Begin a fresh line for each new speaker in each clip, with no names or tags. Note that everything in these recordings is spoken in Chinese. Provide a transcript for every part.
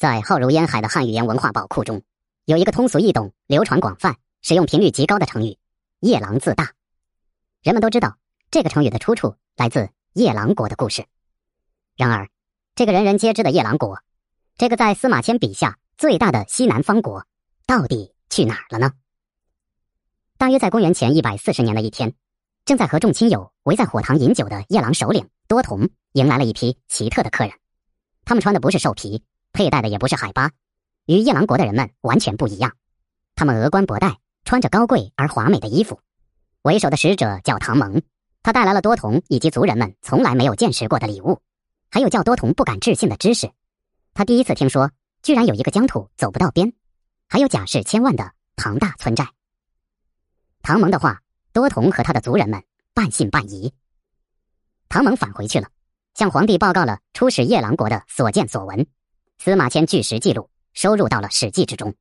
在浩如烟海的汉语言文化宝库中，有一个通俗易懂、流传广泛、使用频率极高的成语“夜郎自大”。人们都知道，这个成语的出处来自夜郎国的故事。然而，这个人人皆知的夜郎国，这个在司马迁笔下最大的西南方国，到底去哪儿了呢？大约在公元前一百四十年的一天，正在和众亲友围在火塘饮酒的夜郎首领多同，迎来了一批奇特的客人。他们穿的不是兽皮。佩戴的也不是海巴，与夜郎国的人们完全不一样。他们额冠博带，穿着高贵而华美的衣服。为首的使者叫唐蒙，他带来了多童以及族人们从来没有见识过的礼物，还有叫多童不敢置信的知识。他第一次听说，居然有一个疆土走不到边，还有甲士千万的庞大村寨。唐蒙的话，多童和他的族人们半信半疑。唐蒙返回去了，向皇帝报告了出使夜郎国的所见所闻。司马迁据实记录，收入到了《史记》之中。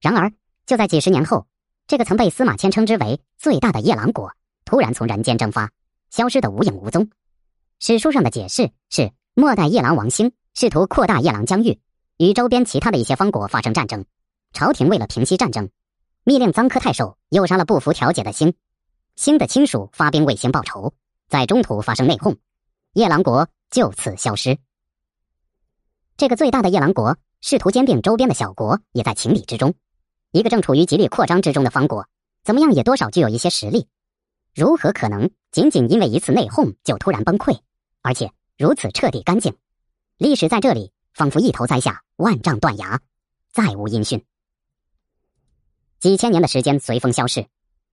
然而，就在几十年后，这个曾被司马迁称之为最大的夜郎国，突然从人间蒸发，消失得无影无踪。史书上的解释是：末代夜郎王兴试图扩大夜郎疆域，与周边其他的一些方国发生战争。朝廷为了平息战争，密令臧科太守诱杀了不服调解的兴。兴的亲属发兵为兴报仇，在中途发生内讧，夜郎国就此消失。这个最大的夜郎国试图兼并周边的小国，也在情理之中。一个正处于极力扩张之中的方国，怎么样也多少具有一些实力。如何可能仅仅因为一次内讧就突然崩溃，而且如此彻底干净？历史在这里仿佛一头栽下，万丈断崖，再无音讯。几千年的时间随风消逝，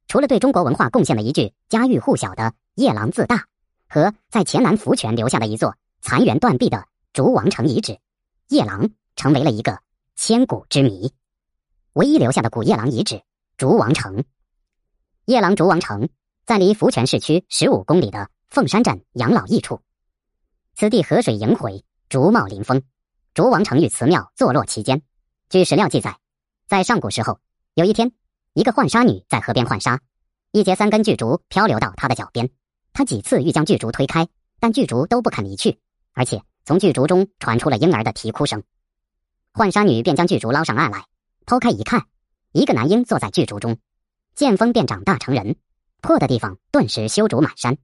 除了对中国文化贡献的一句家喻户晓的“夜郎自大”，和在黔南福泉留下的一座残垣断壁的竹王城遗址。夜郎成为了一个千古之谜，唯一留下的古夜郎遗址——竹王城。夜郎竹王城在离福泉市区十五公里的凤山镇养老驿处，此地河水萦回，竹茂林丰，竹王城与祠庙坐落其间。据史料记载，在上古时候，有一天，一个浣纱女在河边浣纱，一节三根巨竹漂流到她的脚边，她几次欲将巨竹推开，但巨竹都不肯离去，而且。从巨竹中传出了婴儿的啼哭声，浣纱女便将巨竹捞上岸来，剖开一看，一个男婴坐在巨竹中，见风便长大成人，破的地方顿时修竹满山。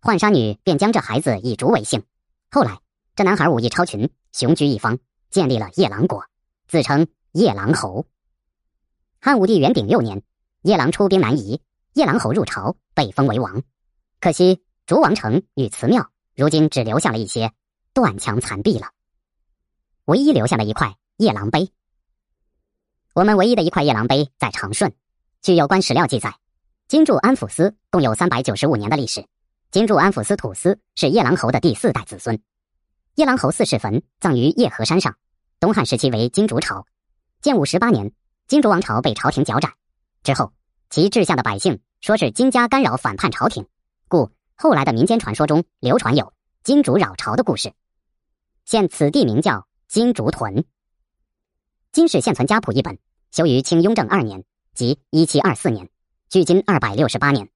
浣纱女便将这孩子以竹为姓。后来，这男孩武艺超群，雄居一方，建立了夜郎国，自称夜郎侯。汉武帝元鼎六年，夜郎出兵南夷，夜郎侯入朝，被封为王。可惜竹王城与祠庙，如今只留下了一些。断墙残壁了，唯一留下的一块夜郎碑。我们唯一的一块夜郎碑在长顺。据有关史料记载，金柱安抚司共有三百九十五年的历史。金柱安抚司土司是夜郎侯的第四代子孙。夜郎侯四世坟葬于叶河山上。东汉时期为金竹朝。建武十八年，金竹王朝被朝廷剿斩。之后，其治下的百姓说是金家干扰反叛朝廷，故后来的民间传说中流传有金竹扰朝的故事。现此地名叫金竹屯。金氏现存家谱一本，修于清雍正二年，即一七二四年，距今二百六十八年。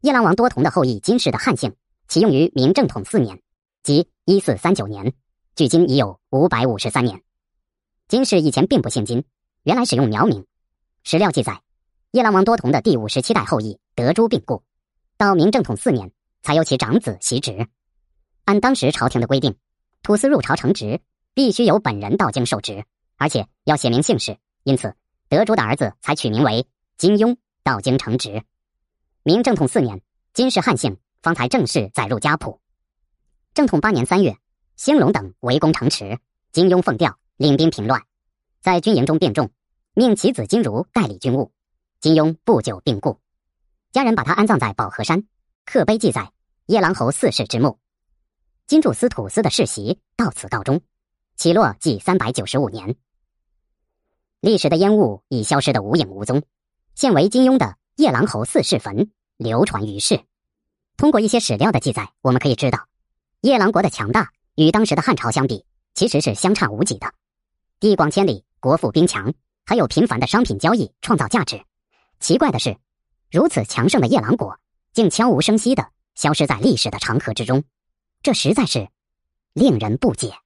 夜郎王多同的后裔金氏的汉姓启用于明正统四年，即一四三九年，距今已有五百五十三年。金氏以前并不姓金，原来使用苗名。史料记载，夜郎王多同的第五十七代后裔德珠病故，到明正统四年才由其长子袭职。按当时朝廷的规定。土司入朝承职，必须由本人到京受职，而且要写明姓氏。因此，德珠的儿子才取名为金庸，到京承职。明正统四年，金氏汉姓方才正式载入家谱。正统八年三月，兴隆等围攻城池，金庸奉调领兵平乱，在军营中病重，命其子金如代理军务。金庸不久病故，家人把他安葬在保和山。刻碑记载夜郎侯四世之墓。金柱司土司的世袭到此告终，起落即三百九十五年。历史的烟雾已消失得无影无踪，现为金庸的夜郎侯四世坟流传于世。通过一些史料的记载，我们可以知道，夜郎国的强大与当时的汉朝相比，其实是相差无几的。地广千里，国富兵强，还有频繁的商品交易创造价值。奇怪的是，如此强盛的夜郎国，竟悄无声息地消失在历史的长河之中。这实在是令人不解。